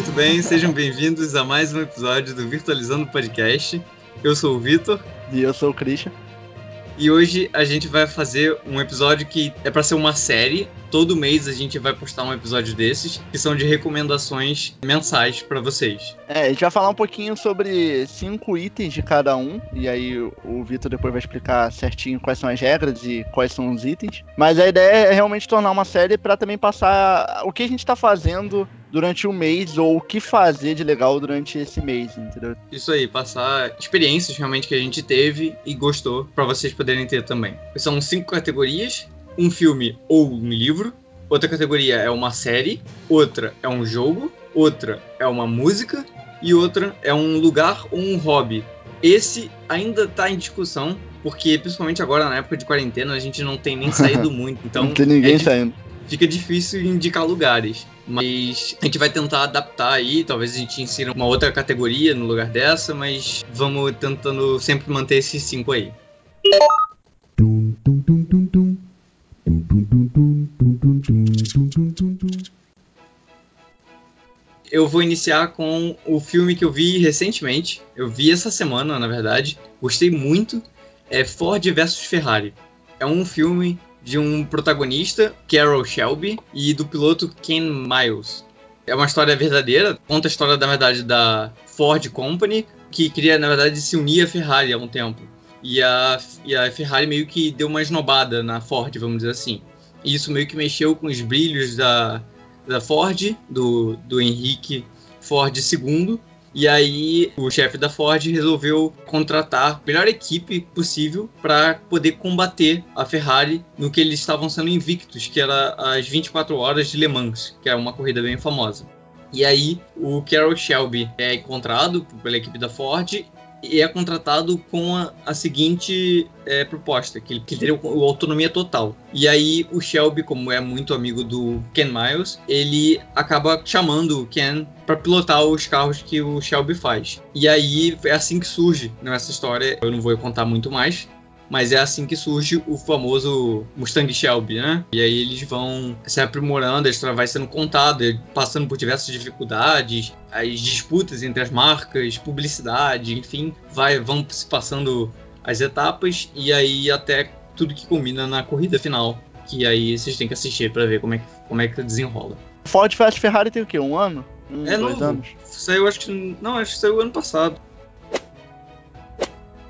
Muito bem, sejam bem-vindos a mais um episódio do Virtualizando Podcast. Eu sou o Vitor. E eu sou o Christian. E hoje a gente vai fazer um episódio que é para ser uma série. Todo mês a gente vai postar um episódio desses, que são de recomendações mensais para vocês. É, a gente vai falar um pouquinho sobre cinco itens de cada um, e aí o Vitor depois vai explicar certinho quais são as regras e quais são os itens. Mas a ideia é realmente tornar uma série para também passar o que a gente tá fazendo durante o mês ou o que fazer de legal durante esse mês, entendeu? Isso aí, passar experiências realmente que a gente teve e gostou para vocês poderem ter também. São cinco categorias: um filme ou um livro. Outra categoria é uma série, outra é um jogo, outra é uma música e outra é um lugar ou um hobby. Esse ainda tá em discussão, porque principalmente agora na época de quarentena a gente não tem nem saído muito. Então não tem ninguém é, saindo. Fica difícil indicar lugares. Mas a gente vai tentar adaptar aí, talvez a gente insira uma outra categoria no lugar dessa, mas vamos tentando sempre manter esses cinco aí. Eu vou iniciar com o filme que eu vi recentemente. Eu vi essa semana, na verdade. Gostei muito. É Ford vs Ferrari. É um filme de um protagonista, Carol Shelby, e do piloto Ken Miles. É uma história verdadeira, conta a história, na verdade, da Ford Company, que queria, na verdade, se unir à Ferrari há um tempo. E a, e a Ferrari meio que deu uma esnobada na Ford, vamos dizer assim. E isso meio que mexeu com os brilhos da, da Ford, do, do Henrique Ford II, e aí o chefe da Ford resolveu contratar a melhor equipe possível para poder combater a Ferrari no que eles estavam sendo invictos, que era as 24 horas de Le Mans, que é uma corrida bem famosa. E aí o Carroll Shelby é encontrado pela equipe da Ford e é contratado com a, a seguinte é, proposta, que ele, que teria autonomia total. E aí o Shelby, como é muito amigo do Ken Miles, ele acaba chamando o Ken para pilotar os carros que o Shelby faz. E aí é assim que surge nessa história. Eu não vou contar muito mais, mas é assim que surge o famoso Mustang Shelby, né? E aí eles vão se aprimorando, a história vai sendo contada, passando por diversas dificuldades, as disputas entre as marcas, publicidade, enfim, vai, vão se passando as etapas e aí até tudo que combina na corrida final, que aí vocês têm que assistir para ver como é que, como é que desenrola. Ford Fast Ferrari tem o quê? Um ano? Um, é dois novo. anos? Saiu, acho que. Não, acho que saiu ano passado.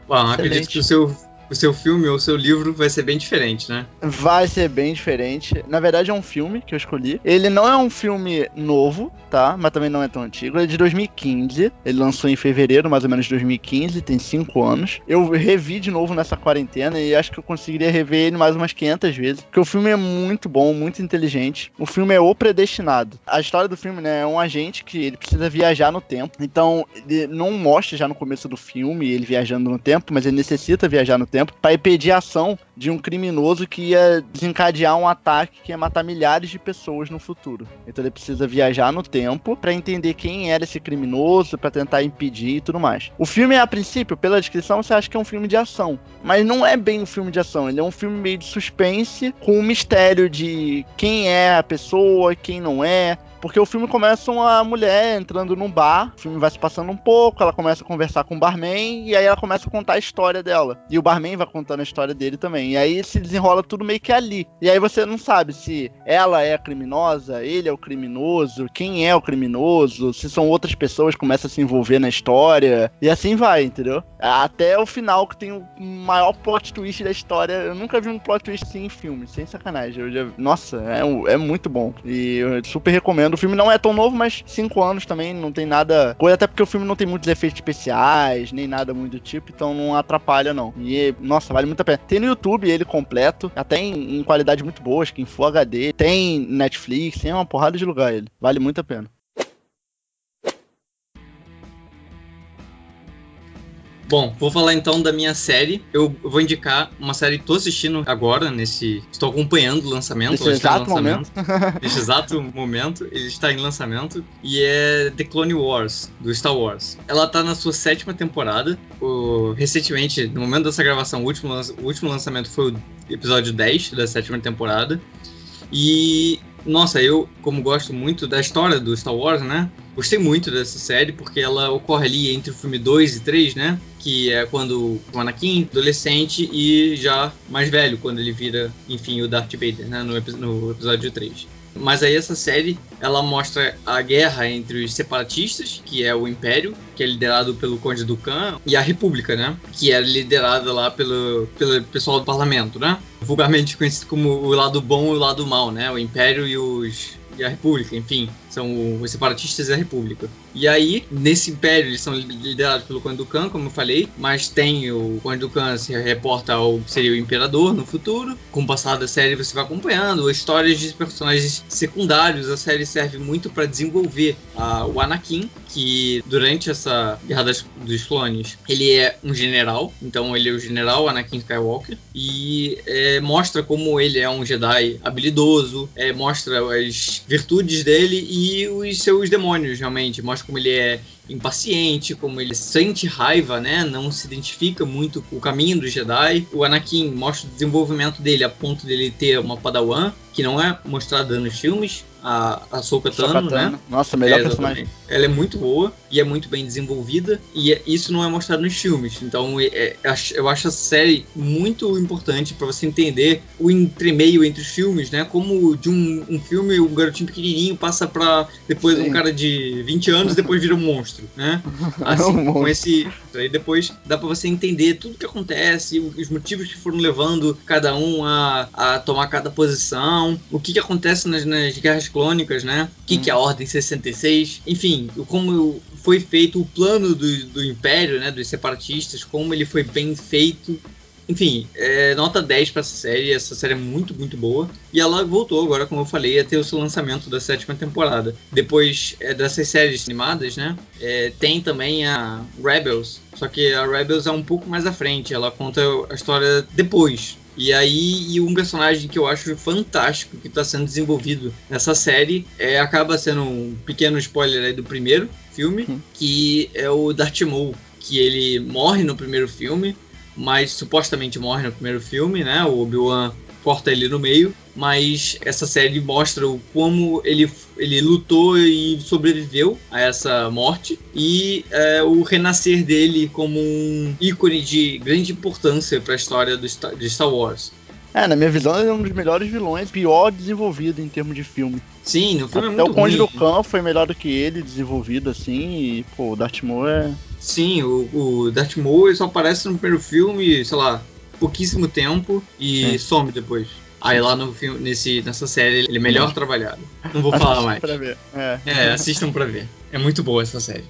Bom, acredito que o seu o seu filme ou o seu livro vai ser bem diferente, né? Vai ser bem diferente. Na verdade, é um filme que eu escolhi. Ele não é um filme novo, tá? Mas também não é tão antigo. É de 2015. Ele lançou em fevereiro, mais ou menos, de 2015. Tem cinco anos. Eu revi de novo nessa quarentena e acho que eu conseguiria rever ele mais umas 500 vezes. Porque o filme é muito bom, muito inteligente. O filme é O Predestinado. A história do filme, né, é um agente que ele precisa viajar no tempo. Então, ele não mostra já no começo do filme ele viajando no tempo, mas ele necessita viajar no tempo, para impedir a ação de um criminoso que ia desencadear um ataque que ia matar milhares de pessoas no futuro. Então ele precisa viajar no tempo para entender quem era esse criminoso, para tentar impedir e tudo mais. O filme, a princípio, pela descrição, você acha que é um filme de ação, mas não é bem um filme de ação. Ele é um filme meio de suspense, com um mistério de quem é a pessoa, quem não é, porque o filme começa uma mulher entrando num bar, o filme vai se passando um pouco, ela começa a conversar com o barman e aí ela começa a contar a história dela. E o barman vai contando a história dele também. E aí se desenrola tudo meio que ali. E aí você não sabe se ela é a criminosa, ele é o criminoso, quem é o criminoso, se são outras pessoas que começam a se envolver na história. E assim vai, entendeu? Até o final que tem o maior plot twist da história. Eu nunca vi um plot twist assim em filme, sem sacanagem. Já... Nossa, é, é muito bom. E eu super recomendo o filme não é tão novo, mas cinco anos também não tem nada. Coisa até porque o filme não tem muitos efeitos especiais, nem nada muito do tipo, então não atrapalha, não. E, nossa, vale muito a pena. Tem no YouTube ele completo, até em, em qualidade muito boa, acho que em Full HD. Tem Netflix, tem uma porrada de lugar ele. Vale muito a pena. Bom, vou falar então da minha série. Eu vou indicar uma série que estou assistindo agora, nesse. Estou acompanhando o lançamento. Nesse exato lançamento. momento. nesse exato momento, ele está em lançamento. E é The Clone Wars, do Star Wars. Ela está na sua sétima temporada. O... Recentemente, no momento dessa gravação, o último, o último lançamento foi o episódio 10 da sétima temporada. E nossa, eu, como gosto muito da história do Star Wars, né? Gostei muito dessa série porque ela ocorre ali entre o filme 2 e 3, né? Que é quando o Anakin, adolescente, e já mais velho, quando ele vira, enfim, o Darth Vader, né? No, no episódio 3. Mas aí essa série, ela mostra a guerra entre os separatistas, que é o Império, que é liderado pelo Conde Dukan, e a República, né? Que é liderada lá pelo, pelo pessoal do parlamento, né? Vulgarmente conhecido como o lado bom e o lado mal, né? O Império e os e a República, enfim, são os separatistas e a República. E aí, nesse império, eles são liderados pelo Conde Dukan, como eu falei, mas tem o Conde Dukan se reporta ao seria o imperador no futuro. Com o passar da série, você vai acompanhando histórias de personagens secundários. A série serve muito para desenvolver a, o Anakin, que durante essa Guerra das, dos Clones, ele é um general, então ele é o general Anakin Skywalker, e é, mostra como ele é um Jedi habilidoso, é, mostra as virtudes dele e os seus demônios, realmente. Mostra como ele é impaciente, como ele sente raiva, né? Não se identifica muito com o caminho do Jedi. O Anakin mostra o desenvolvimento dele a ponto dele ter uma Padawan, que não é mostrada nos filmes, a, a Soka Tano, né? Nossa, melhor é, personagem. Ela é muito boa e é muito bem desenvolvida e é, isso não é mostrado nos filmes. Então é, é eu acho a série muito importante para você entender o entremeio entre os filmes, né? Como de um, um filme um garotinho pequenininho passa para depois Sim. um cara de 20 anos depois vira um monstro, né? Assim, com esse aí depois dá para você entender tudo que acontece, os motivos que foram levando cada um a, a tomar cada posição, o que, que acontece nas, nas guerras clônicas, né? O que, hum. que é a Ordem 66, enfim, como foi feito o plano do, do Império, né? Dos separatistas, como ele foi bem feito. Enfim, é, nota 10 para essa série. Essa série é muito, muito boa. E ela voltou agora, como eu falei, a ter o seu lançamento da sétima temporada. Depois é, dessas séries animadas, né? É, tem também a Rebels. Só que a Rebels é um pouco mais à frente. Ela conta a história depois e aí, e um personagem que eu acho fantástico que está sendo desenvolvido nessa série é, acaba sendo um pequeno spoiler aí do primeiro filme, uhum. que é o Darth Maul, que ele morre no primeiro filme, mas supostamente morre no primeiro filme, né? O Obi-Wan corta ele no meio, mas essa série mostra o como ele, ele lutou e sobreviveu a essa morte e é, o renascer dele como um ícone de grande importância para a história do, de Star Wars. É, na minha visão, ele é um dos melhores vilões, pior desenvolvido em termos de filme. Sim, no filme Até é muito o Conde ruim. do Khan foi melhor do que ele, desenvolvido assim, e, pô, o Darth Maul é... Sim, o, o Darth Maul só aparece no primeiro filme, sei lá, pouquíssimo tempo e é. some depois. Aí lá no filme, nesse, nessa série ele é melhor trabalhado. Não vou falar mais. Pra ver. É. é, assistam pra ver. É muito boa essa série.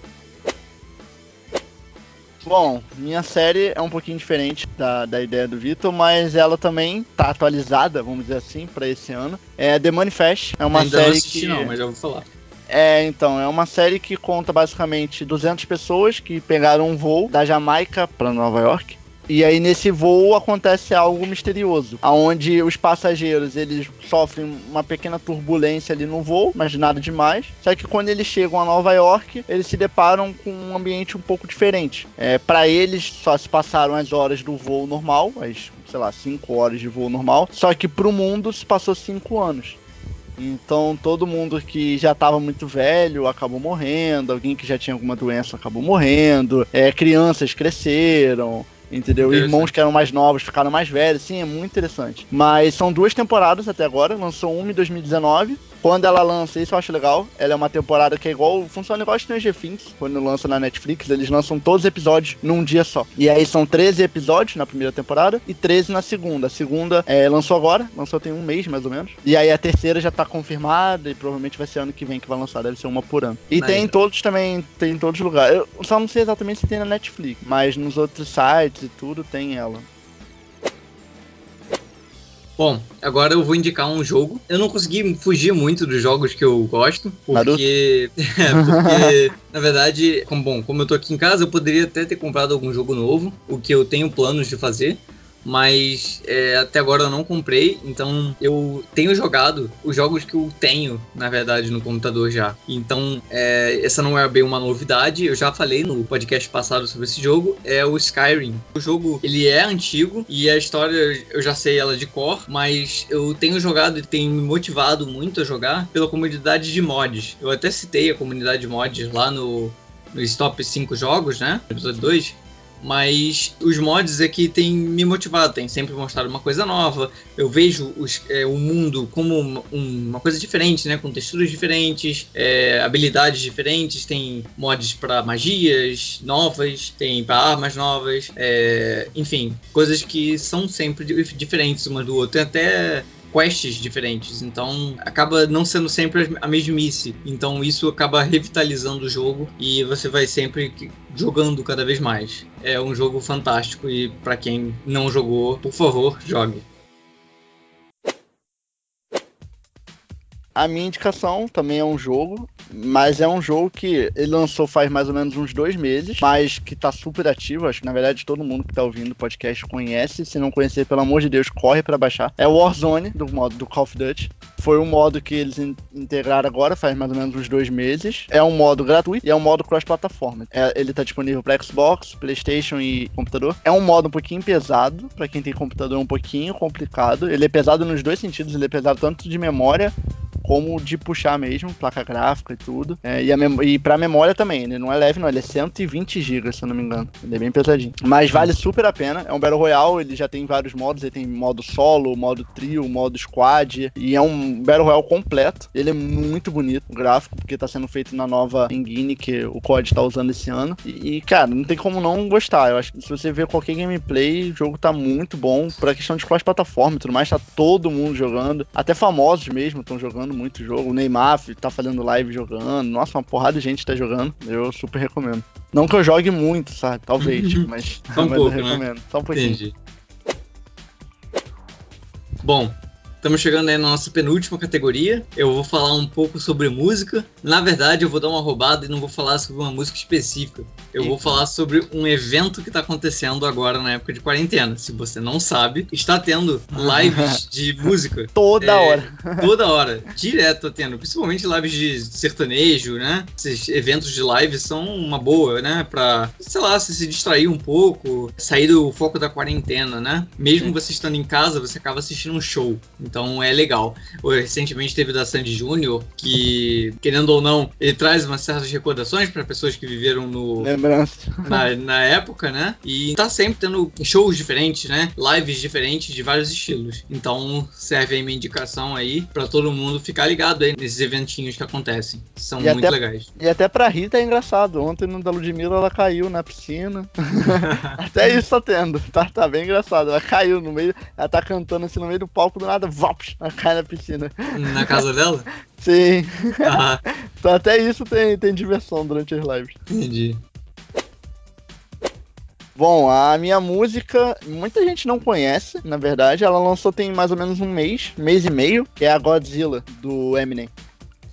Bom, minha série é um pouquinho diferente da, da ideia do Vitor, mas ela também tá atualizada, vamos dizer assim, para esse ano. É The Manifest, é uma Ainda série não assisti, que não, mas já vou falar. É, então, é uma série que conta basicamente 200 pessoas que pegaram um voo da Jamaica para Nova York e aí nesse voo acontece algo misterioso, aonde os passageiros eles sofrem uma pequena turbulência ali no voo, mas nada demais. Só que quando eles chegam a Nova York, eles se deparam com um ambiente um pouco diferente. É, para eles só se passaram as horas do voo normal, as sei lá, 5 horas de voo normal. Só que pro mundo se passou 5 anos. Então todo mundo que já estava muito velho acabou morrendo, alguém que já tinha alguma doença acabou morrendo, é, crianças cresceram, entendeu? Irmãos que eram mais novos ficaram mais velhos, sim, é muito interessante. Mas são duas temporadas até agora, lançou uma em 2019 quando ela lança, isso eu acho legal. Ela é uma temporada que é igual. Funciona igual Stranger Things. Quando lança na Netflix, eles lançam todos os episódios num dia só. E aí são 13 episódios na primeira temporada e 13 na segunda. A segunda é, lançou agora, lançou tem um mês mais ou menos. E aí a terceira já tá confirmada e provavelmente vai ser ano que vem que vai lançar. Deve ser uma por ano. E tem em todos também, tem em todos os lugares. Eu só não sei exatamente se tem na Netflix, mas nos outros sites e tudo tem ela. Bom, agora eu vou indicar um jogo. Eu não consegui fugir muito dos jogos que eu gosto, porque. é, porque, na verdade, como, bom, como eu tô aqui em casa, eu poderia até ter comprado algum jogo novo, o que eu tenho planos de fazer. Mas é, até agora eu não comprei, então eu tenho jogado os jogos que eu tenho, na verdade, no computador já. Então, é, essa não é bem uma novidade, eu já falei no podcast passado sobre esse jogo, é o Skyrim. O jogo, ele é antigo e a história eu já sei ela de cor, mas eu tenho jogado e tenho me motivado muito a jogar pela comunidade de mods. Eu até citei a comunidade de mods lá no, nos top 5 jogos, né? Episódio 2. Mas os mods é que tem me motivado, tem sempre mostrado uma coisa nova. Eu vejo os, é, o mundo como uma, uma, coisa diferente, né? Com texturas diferentes, é, habilidades diferentes. Tem mods para magias novas, tem para armas novas, é, enfim, coisas que são sempre diferentes uma do outro. Tem até quests diferentes, então acaba não sendo sempre a mesmice. Então isso acaba revitalizando o jogo e você vai sempre jogando cada vez mais. É um jogo fantástico e para quem não jogou, por favor, jogue. A minha indicação também é um jogo, mas é um jogo que ele lançou faz mais ou menos uns dois meses, mas que tá super ativo. Acho que na verdade todo mundo que tá ouvindo o podcast conhece. Se não conhecer, pelo amor de Deus, corre para baixar. É o Warzone, do modo do Call of Duty. Foi um modo que eles integraram agora, faz mais ou menos uns dois meses. É um modo gratuito e é um modo cross-plataforma. É, ele tá disponível para Xbox, PlayStation e computador. É um modo um pouquinho pesado, para quem tem computador é um pouquinho complicado. Ele é pesado nos dois sentidos, ele é pesado tanto de memória como de puxar mesmo, placa gráfica e tudo. É, e, a e pra memória também, ele não é leve, não, ele é 120 GB, se eu não me engano. Ele é bem pesadinho. Mas vale super a pena. É um Battle Royale, ele já tem vários modos, ele tem modo solo, modo trio, modo squad. E é um Battle Royale completo. Ele é muito bonito, o gráfico, porque tá sendo feito na nova engine que o COD tá usando esse ano. E, e, cara, não tem como não gostar. Eu acho que se você ver qualquer gameplay, o jogo tá muito bom. Pra questão de cross-plataforma e tudo mais, tá todo mundo jogando. Até famosos mesmo estão jogando muito jogo. O Neymar tá fazendo live jogando. Nossa, uma porrada de gente tá jogando. Eu super recomendo. Não que eu jogue muito, sabe? Talvez, mas, Só um mas pouco, eu né? recomendo. Só um pouquinho. Entendi. Bom, Estamos chegando aí na nossa penúltima categoria. Eu vou falar um pouco sobre música. Na verdade, eu vou dar uma roubada e não vou falar sobre uma música específica. Eu vou falar sobre um evento que está acontecendo agora na época de quarentena. Se você não sabe, está tendo lives de música. Toda É, hora. Toda hora. Direto tá tendo. Principalmente lives de sertanejo, né? Esses eventos de live são uma boa, né? Pra, sei lá, se, se distrair um pouco, sair do foco da quarentena, né? Mesmo Sim. você estando em casa, você acaba assistindo um show. Então é legal. Recentemente teve da Sandy Júnior, que, querendo ou não, ele traz umas certas recordações para pessoas que viveram no, Lembrança. na, na época, né? E tá sempre tendo shows diferentes, né? Lives diferentes de vários estilos. Então serve aí minha indicação aí pra todo mundo ficar ligado aí nesses eventinhos que acontecem. São E muito até- legais. E até pra Rita é engraçado. Ontem no da Ludmilla ela caiu na piscina. até isso tá tendo. Tá, tá bem engraçado. Ela caiu no meio. Ela tá cantando assim no meio do palco do nada. Vops! Ela cai na piscina. Na casa dela? Sim. Ah, Então até isso tem, tem diversão durante as lives. entendi. Bom, a minha música, muita gente não conhece, na verdade. Ela lançou tem mais ou menos um mês, mês e meio, que é a Godzilla, do Eminem.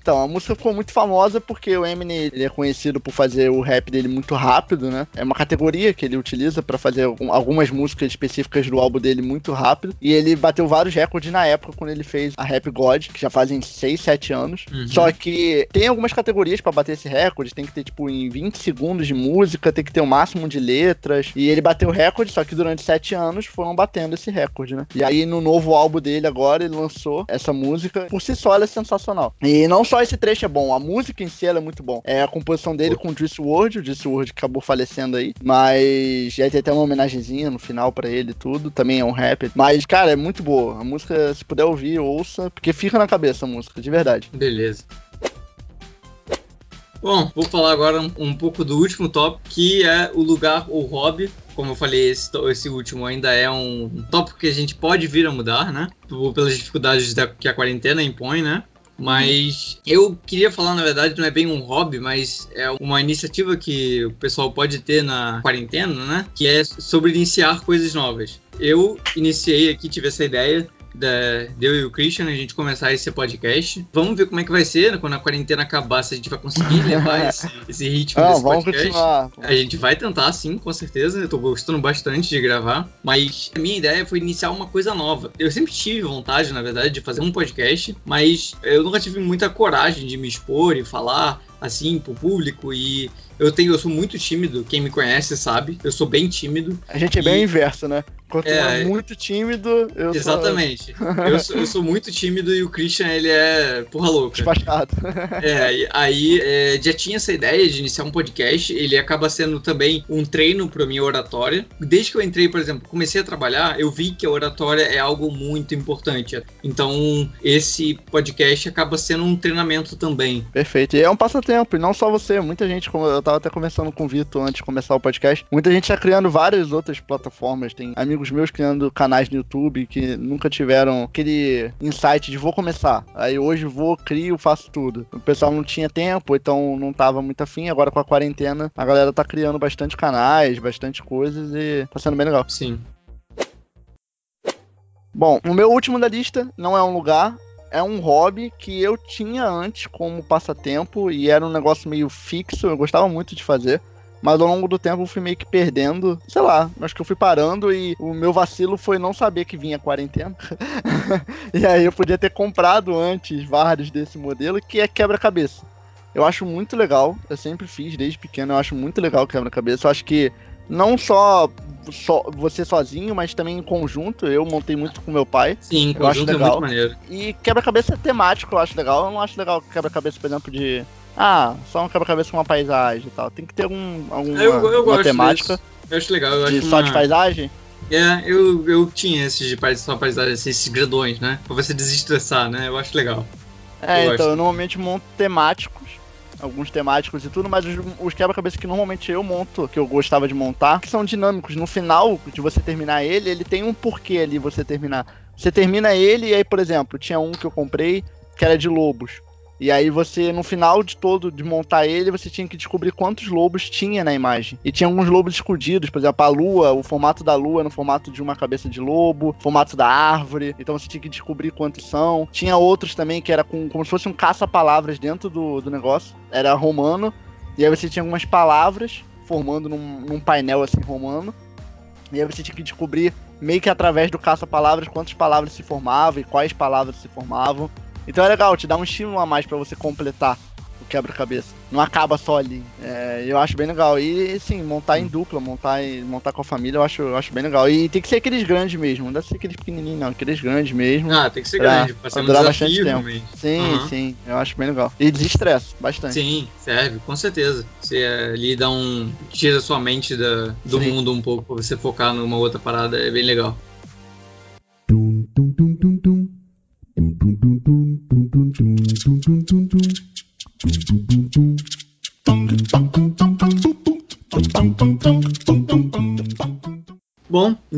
Então, a música ficou muito famosa porque o Eminem ele é conhecido por fazer o rap dele muito rápido, né? É uma categoria que ele utiliza pra fazer algum- algumas músicas específicas do álbum dele muito rápido. E ele bateu vários recordes na época quando ele fez a Rap God, que já fazem 6, 7 anos. Uhum. Só que tem algumas categorias pra bater esse recorde. Tem que ter, tipo, em 20 segundos de música, tem que ter o máximo de letras. E ele bateu o recorde, só que durante 7 anos foram batendo esse recorde, né? E aí no novo álbum dele agora, ele lançou essa música. Por si só, ela é sensacional. E não só esse trecho é bom, a música em si é muito bom. É a composição dele com o Juice WRLD, o Juice que acabou falecendo aí. Mas já tem até uma homenagenzinha no final pra ele e tudo. Também é um rapper. Mas, cara, é muito boa. A música, se puder ouvir, ouça, porque fica na cabeça a música, de verdade. Beleza. Bom, vou falar agora um, um pouco do último tópico, que é o lugar ou hobby. Como eu falei, esse, esse último ainda é um tópico que a gente pode vir a mudar, né? Pelas dificuldades da- que a quarentena impõe, né? Mas eu queria falar, na verdade, não é bem um hobby, mas é uma iniciativa que o pessoal pode ter na quarentena, né? Que é sobre iniciar coisas novas. Eu iniciei aqui, tive essa ideia da, de eu e o Christian, a gente começar esse podcast. Vamos ver como é que vai ser, né? quando a quarentena acabar, se a gente vai conseguir levar esse, esse ritmo Não, desse vamos podcast. continuar. A gente vai tentar, sim, com certeza. Eu tô gostando bastante de gravar. Mas a minha ideia foi iniciar uma coisa nova. Eu sempre tive vontade, na verdade, de fazer um podcast, mas eu nunca tive muita coragem de me expor e falar assim pro público. E eu tenho, eu sou muito tímido. Quem me conhece sabe. Eu sou bem tímido. A gente é bem E- inverso, né? Quanto É, é muito tímido, eu Exatamente. Eu sou, eu sou muito tímido e o Christian, ele é porra sou louca. despachado. É, aí é, já tinha essa ideia de iniciar um podcast. Ele acaba sendo também um treino para minha oratória. Desde que eu entrei, por exemplo, comecei a trabalhar, eu vi que a oratória é algo muito importante. Então, esse podcast acaba sendo um treinamento também. Perfeito. E é um passatempo, e não só você. Muita gente, como eu tava até conversando com o Vitor antes de começar o podcast, muita gente tá criando várias outras plataformas. Tem amigos meus criando canais no YouTube que nunca tiveram aquele insight de vou começar. Aí hoje vou, crio, faço tudo. O pessoal não tinha tempo, então não tava muito afim. Agora com a quarentena, a galera tá criando bastante canais, bastante coisas e tá sendo bem legal. Sim. Bom, o meu último da lista não é um lugar, é um hobby que eu tinha antes como passatempo e era um negócio meio fixo, eu gostava muito de fazer. Mas ao longo do tempo eu fui meio que perdendo, sei lá, acho que eu fui parando e o meu vacilo foi não saber que vinha quarentena. e aí eu podia ter comprado antes vários desse modelo, que é quebra-cabeça. Eu acho muito legal, eu sempre fiz desde pequeno, eu acho muito legal quebra-cabeça. Eu acho que não só, só você sozinho, mas também em conjunto, eu montei muito com meu pai. Sim, Eu acho conjunto é legal. muito maneiro. E quebra-cabeça temático eu acho legal. Eu não acho legal quebra-cabeça, por exemplo, de. Ah, só um quebra-cabeça com uma paisagem e tal. Tem que ter algum, alguma Eu, eu gosto temática disso. Eu acho legal. Eu de acho só uma... de paisagem. É, eu, eu tinha esses de pais, só paisagem, esses grandões, né? Pra você desestressar, né? Eu acho legal. É, Eu então gosto. eu normalmente monto temáticos. Alguns temáticos e tudo, mas os, os quebra-cabeças que normalmente eu monto, que eu gostava de montar, que são dinâmicos. No final de você terminar ele, ele tem um porquê ali você terminar. Você termina ele e aí, por exemplo, tinha um que eu comprei que era de lobos. E aí você, no final de todo, de montar ele, você tinha que descobrir quantos lobos tinha na imagem. E tinha alguns lobos escondidos, por exemplo, a lua, o formato da lua no formato de uma cabeça de lobo, formato da árvore. Então você tinha que descobrir quantos são. Tinha outros também que era com, como se fosse um caça-palavras dentro do, do negócio. Era romano. E aí você tinha algumas palavras formando num, num painel assim romano. E aí você tinha que descobrir, meio que através do caça-palavras, quantas palavras se formavam e quais palavras se formavam. Então é legal, te dá um estímulo a mais pra você completar o quebra-cabeça. Não acaba só ali. É, eu acho bem legal. E sim, montar em dupla, montar, montar com a família, eu acho, eu acho bem legal. E tem que ser aqueles grandes mesmo, não deve ser aqueles pequenininhos, não, aqueles grandes mesmo. Ah, tem que ser grande, pra ser um durar bastante tempo. realmente. Sim, Aham. sim, eu acho bem legal. E desestressa bastante. Sim, serve, com certeza. Você ali dá um. tira sua mente da, do Sim. mundo um pouco pra você focar numa outra parada, é bem legal.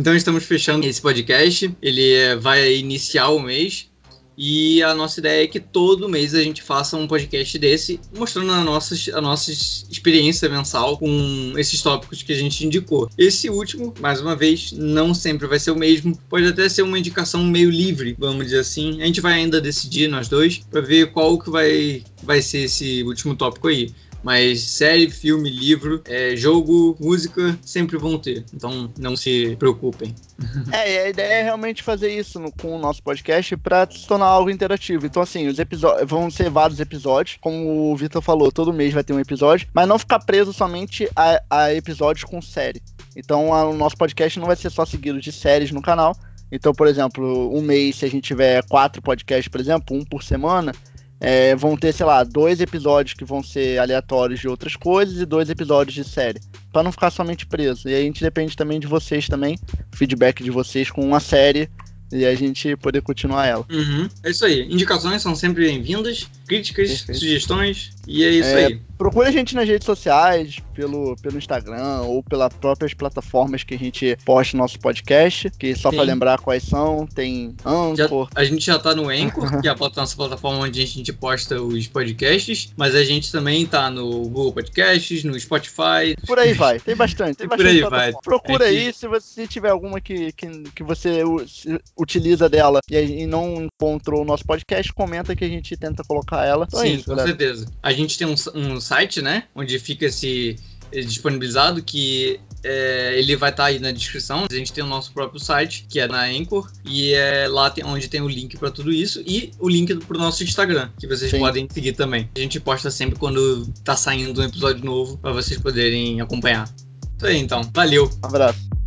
Então estamos fechando esse podcast. Ele é, vai iniciar o mês. E a nossa ideia é que todo mês a gente faça um podcast desse, mostrando a nossa, a nossa experiência mensal com esses tópicos que a gente indicou. Esse último, mais uma vez, não sempre vai ser o mesmo. Pode até ser uma indicação meio livre, vamos dizer assim. A gente vai ainda decidir, nós dois, para ver qual que vai, vai ser esse último tópico aí. Mas série, filme, livro, é, jogo, música, sempre vão ter. Então não se preocupem. É, e a ideia é realmente fazer isso no- com o nosso podcast pra se tornar algo interativo. Então, assim, os episódios vão ser vários episódios, como o Vitor falou, todo mês vai ter um episódio, mas não ficar preso somente a, a episódios com série. Então, a- o nosso podcast não vai ser só seguido de séries no canal. Então, por exemplo, um mês, se a gente tiver quatro podcasts, por exemplo, um por semana, é, vão ter, sei lá, dois episódios que vão ser aleatórios de outras coisas e dois episódios de série. Pra não ficar somente preso. E a gente depende também de vocês também, feedback de vocês com uma série e a gente poder continuar ela. Uhum, É isso aí. Indicações são sempre bem-vindas. Críticas, Perfeito. sugestões. E é isso É, aí. Procure a gente nas redes sociais, pelo, pelo Instagram ou pelas próprias plataformas que a gente posta nosso podcast. Que só pra Sim. lembrar quais são, tem Já- Anchor. a gente já tá no Anchor, que é a nossa plataforma onde a gente posta os podcasts, mas a gente também tá no Google Podcasts, no Spotify. Por aí vai, tem bastante. Tem E por bastante aí plataforma. vai. Procura É que- aí, se você tiver alguma que, que, que você utiliza dela e, aí não encontrou o nosso podcast, comenta que a gente tenta colocar ela. Então é Sim, isso, com galera. certeza. A gente tem um, um site, né? Onde fica esse disponibilizado que é, ele vai estar aí na descrição. A gente tem o nosso próprio site, que é na Anchor, e é lá tem, onde tem o link para tudo isso e o link pro nosso Instagram, que vocês Sim. podem seguir também. A gente posta sempre quando tá saindo um episódio novo para vocês poderem acompanhar. Isso aí, então. Valeu! Um abraço.